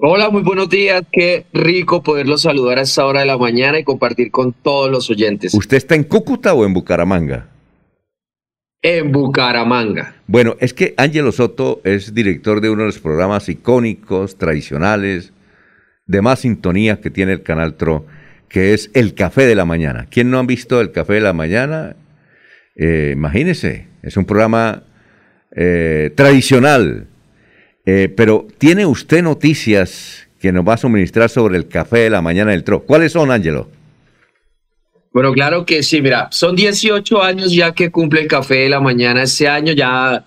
Hola, muy buenos días. Qué rico poderlos saludar a esta hora de la mañana y compartir con todos los oyentes. ¿Usted está en Cúcuta o en Bucaramanga? En Bucaramanga. Bueno, es que Ángelo Soto es director de uno de los programas icónicos, tradicionales, de más sintonía que tiene el canal TRO, que es El Café de la Mañana. ¿Quién no ha visto El Café de la Mañana? Eh, imagínese, es un programa eh, tradicional eh, pero ¿tiene usted noticias que nos va a suministrar sobre el café de la mañana del TRO? ¿Cuáles son, Ángelo? Bueno, claro que sí, mira, son 18 años ya que cumple el café de la mañana. Este año ya,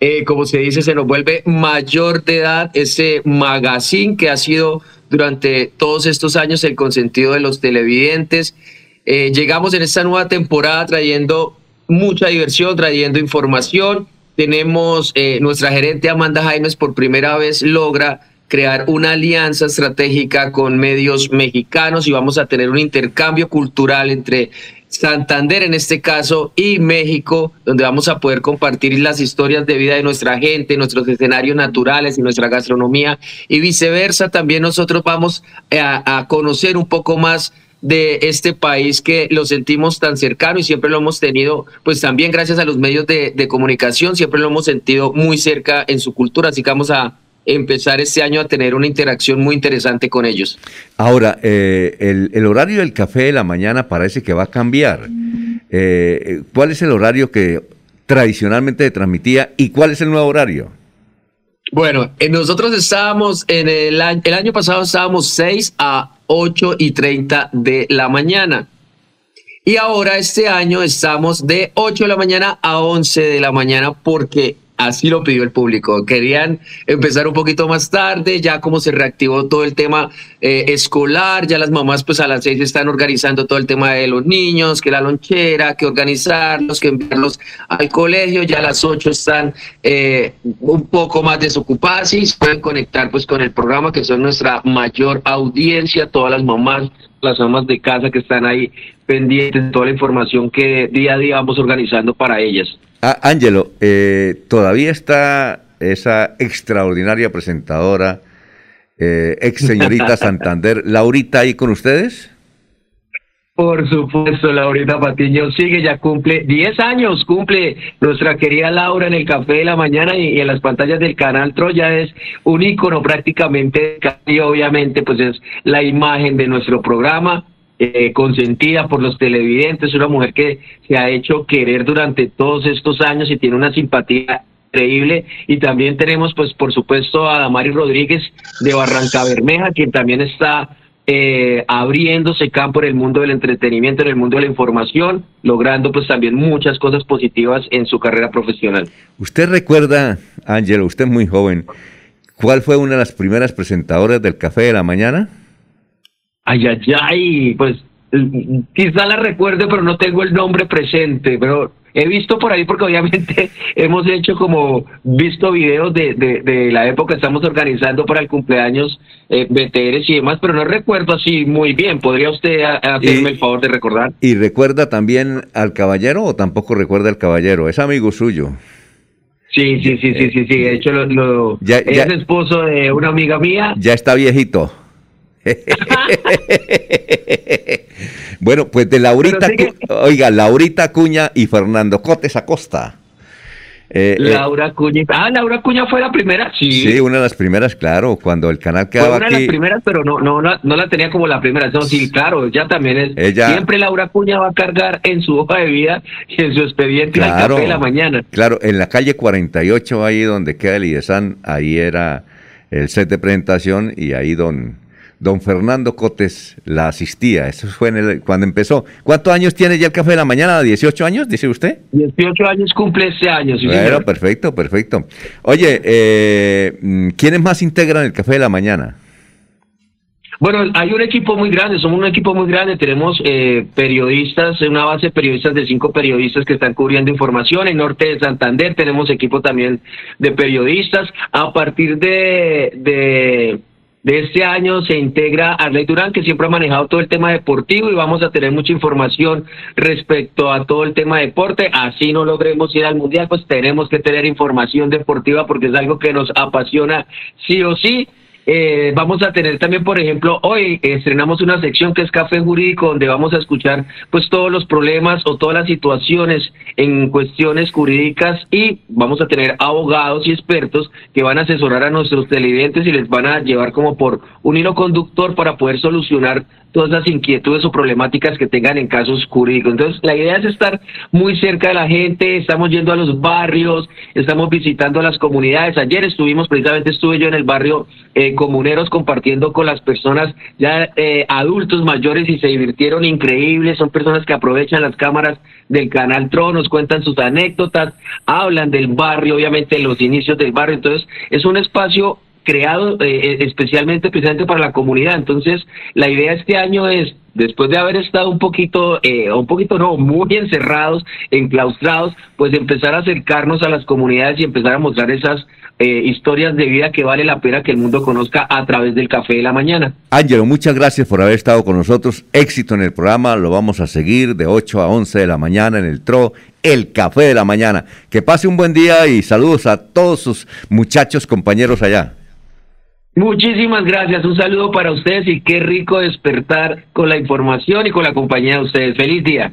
eh, como se dice, se nos vuelve mayor de edad ese magazine que ha sido durante todos estos años el consentido de los televidentes. Eh, llegamos en esta nueva temporada trayendo mucha diversión, trayendo información tenemos eh, nuestra gerente Amanda Jaimes por primera vez logra crear una alianza estratégica con medios mexicanos y vamos a tener un intercambio cultural entre Santander en este caso y México, donde vamos a poder compartir las historias de vida de nuestra gente, nuestros escenarios naturales y nuestra gastronomía y viceversa. También nosotros vamos a, a conocer un poco más de este país que lo sentimos tan cercano y siempre lo hemos tenido, pues también gracias a los medios de, comunicación, siempre lo hemos sentido muy cerca en su cultura, así que vamos a empezar este año a tener una interacción muy interesante con ellos. Ahora, eh, el, horario del café de la mañana parece que va a cambiar. Eh, ¿Cuál es el horario que tradicionalmente transmitía y cuál es el nuevo horario? Bueno, eh, nosotros estábamos en el año, el año pasado estábamos 6 a 8 y 30 de la mañana. Y ahora este año estamos de 8 de la mañana a 11 de la mañana porque Así lo pidió el público. Querían empezar un poquito más tarde, ya como se reactivó todo el tema eh, escolar, ya las mamás pues a las seis están organizando todo el tema de los niños, que la lonchera, que organizarlos, que enviarlos al colegio, ya a las ocho están eh, un poco más desocupadas y se pueden conectar pues con el programa que son nuestra mayor audiencia, todas las mamás las amas de casa que están ahí pendientes de toda la información que día a día vamos organizando para ellas. Ah, Ángelo, eh, todavía está esa extraordinaria presentadora, eh, ex señorita Santander, Laurita, ahí con ustedes. Por supuesto, Laurita Patiño sigue, ya cumple 10 años, cumple nuestra querida Laura en el café de la mañana y, en las pantallas del canal Troya es un ícono prácticamente y obviamente pues es la imagen de nuestro programa eh, consentida por los televidentes, una mujer que se ha hecho querer durante todos estos años y tiene una simpatía increíble. Y también tenemos, pues, por supuesto, a Damari Rodríguez de Barranca Bermeja, quien también está eh, abriéndose campo en el mundo del entretenimiento, en el mundo de la información, logrando pues también muchas cosas positivas en su carrera profesional. ¿Usted recuerda, Ángelo, usted es muy joven, cuál fue una de las primeras presentadoras del Café de la Mañana? Ay, ay, ay, pues quizá la recuerde, pero no tengo el nombre presente, pero he visto por ahí porque obviamente hemos hecho como visto videos de, de, la época que estamos organizando para el cumpleaños eh, BTRs y demás, pero no recuerdo así muy bien. ¿Podría usted hacerme el favor de recordar? ¿Y recuerda también al caballero o tampoco recuerda al caballero? Es amigo suyo. Sí, sí, sí, sí, sí, sí. De hecho, lo, es esposo de una amiga mía. Ya está viejito. bueno, pues de Laurita, oiga, Laurita Cuña y Fernando Cotes Acosta. Eh, eh, Laura Cuña. Ah, Laura Cuña fue la primera, sí. Sí, una de las primeras, claro, cuando el canal quedaba fue una de las primeras, pero no, no, no, la tenía como la primera. No, sí, claro, ya también es. Ella, siempre Laura Cuña va a cargar en su hoja de vida y en su expediente claro, café de la mañana. Claro, en la calle 48, ahí donde queda el IDESAN, ahí era el set de presentación y ahí don don Fernando Cotes la asistía. Eso fue en el, cuando empezó. ¿Cuántos años tiene ya el Café de la Mañana? ¿18 años, dice usted? 18 años cumple este año. Sí, bueno, perfecto, perfecto. Oye, eh, ¿quiénes más integran el Café de la Mañana? Bueno, hay un equipo muy grande, somos un equipo muy grande, tenemos eh, periodistas, una base de periodistas de cinco periodistas que están cubriendo información, en Norte de Santander tenemos equipo también de periodistas, a partir de, de de este año se integra Arley Durán, que siempre ha manejado todo el tema deportivo y vamos a tener mucha información respecto a todo el tema deporte. Así no logremos ir al Mundial, pues tenemos que tener información deportiva porque es algo que nos apasiona sí o sí. Eh, vamos a tener también, por ejemplo, hoy estrenamos una sección que es Café Jurídico, donde vamos a escuchar pues todos los problemas o todas las situaciones en cuestiones jurídicas y vamos a tener abogados y expertos que van a asesorar a nuestros televidentes y les van a llevar como por un hilo conductor para poder solucionar todas las inquietudes o problemáticas que tengan en casos jurídicos. Entonces, la idea es estar muy cerca de la gente, estamos yendo a los barrios, estamos visitando las comunidades. Ayer estuvimos, precisamente estuve yo en el barrio eh, Comuneros compartiendo con las personas ya eh, adultos mayores y se divirtieron increíbles, son personas que aprovechan las cámaras del canal TRO, nos cuentan sus anécdotas, hablan del barrio, obviamente los inicios del barrio, entonces es un espacio creado eh, eh, especialmente precisamente para la comunidad. Entonces, la idea este año es, después de haber estado un poquito, eh, un poquito no, muy encerrados, enclaustrados, pues empezar a acercarnos a las comunidades y empezar a mostrar esas historias de vida que vale la pena que el mundo conozca a través del café de la mañana. Ángelo, muchas gracias por haber estado con nosotros. Éxito en el programa, lo vamos a seguir de 8 a 11 de la mañana en el TRO, el café de la mañana. Que pase un buen día y saludos a todos sus muchachos compañeros allá. Muchísimas gracias, un saludo para ustedes y qué rico despertar con la información y con la compañía de ustedes. Feliz día.